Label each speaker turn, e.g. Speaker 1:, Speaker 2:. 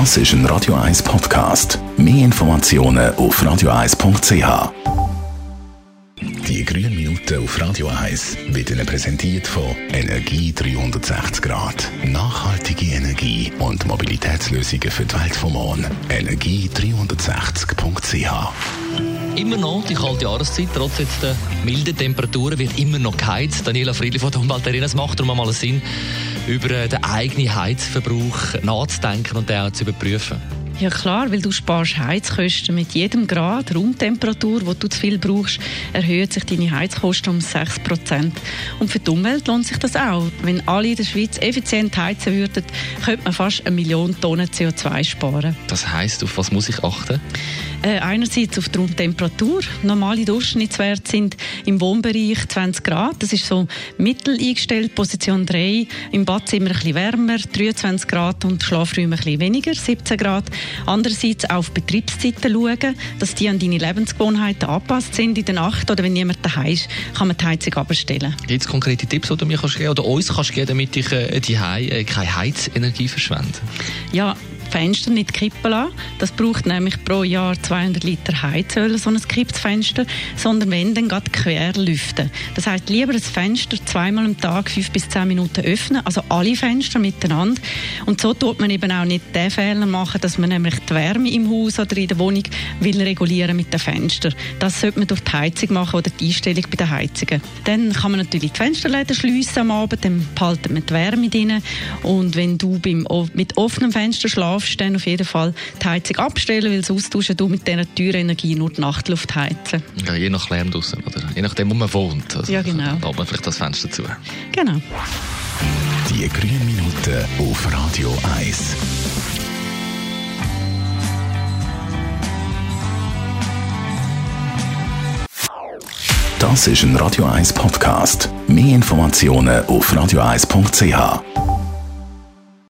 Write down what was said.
Speaker 1: Das ist ein Radio 1 Podcast. Mehr Informationen auf radio1.ch. Die grünen Minuten auf Radio 1 wird Ihnen präsentiert von Energie 360 Grad. Nachhaltige Energie und Mobilitätslösungen für die Welt vom morgen. Energie360.ch
Speaker 2: Immer noch die kalte Jahreszeit, trotz jetzt der milden Temperaturen, wird immer noch geheizt. Daniela Friedli von der Umweltarena, es macht darum mal Sinn, über äh, den eigenen Heizverbrauch nachzudenken und den auch zu überprüfen.
Speaker 3: Ja klar, weil du sparst Heizkosten. Mit jedem Grad Raumtemperatur, wo du zu viel brauchst, erhöht sich deine Heizkosten um 6% Und für die Umwelt lohnt sich das auch. Wenn alle in der Schweiz effizient heizen würden, könnte man fast eine Million Tonnen CO2 sparen.
Speaker 2: Das heisst, auf was muss ich achten?
Speaker 3: Äh, einerseits auf die Raumtemperatur. Normale Durchschnittswerte sind im Wohnbereich 20 Grad. Das ist so mittel eingestellt, Position 3. Im Badzimmer ein bisschen wärmer, 23 Grad und Schlafräume ein bisschen weniger, 17 Grad. Andererseits auf Betriebszeiten schauen, dass die an deine Lebensgewohnheiten angepasst sind in der Nacht oder wenn niemand daheim ist, kann man die Heizung abstellen.
Speaker 2: Gibt es konkrete Tipps, die du mir kannst geben oder uns kannst geben, damit ich äh, die äh, keine Heizenergie verschwende?
Speaker 3: Ja, Fenster nicht kippen lassen. Das braucht nämlich pro Jahr 200 Liter Heizöl, so ein Kippfenster, sondern wenn, dann gerade quer lüften. Das heißt, lieber das Fenster zweimal am Tag fünf bis zehn Minuten öffnen, also alle Fenster miteinander. Und so tut man eben auch nicht den Fehler machen, dass man nämlich die Wärme im Haus oder in der Wohnung will regulieren mit den Fenstern. Das sollte man durch die Heizung machen oder die Einstellung bei den Heizungen. Dann kann man natürlich die Fensterläden schliessen am Abend, dann behalten man die Wärme drin. Und wenn du beim, mit offenem Fenster schlafst, darfst dann auf jeden Fall die Heizung abstellen, weil sonst austauschen du mit dieser teuren Energie nur die Nachtluft heizen.
Speaker 2: Ja, je nach Lärm draussen, oder? Je nachdem, wo man wohnt.
Speaker 3: Also, ja, genau.
Speaker 2: Da man vielleicht das Fenster zu.
Speaker 3: Genau.
Speaker 1: Die grünen Minuten auf Radio 1. Das ist ein Radio 1 Podcast. Mehr Informationen auf radio1.ch.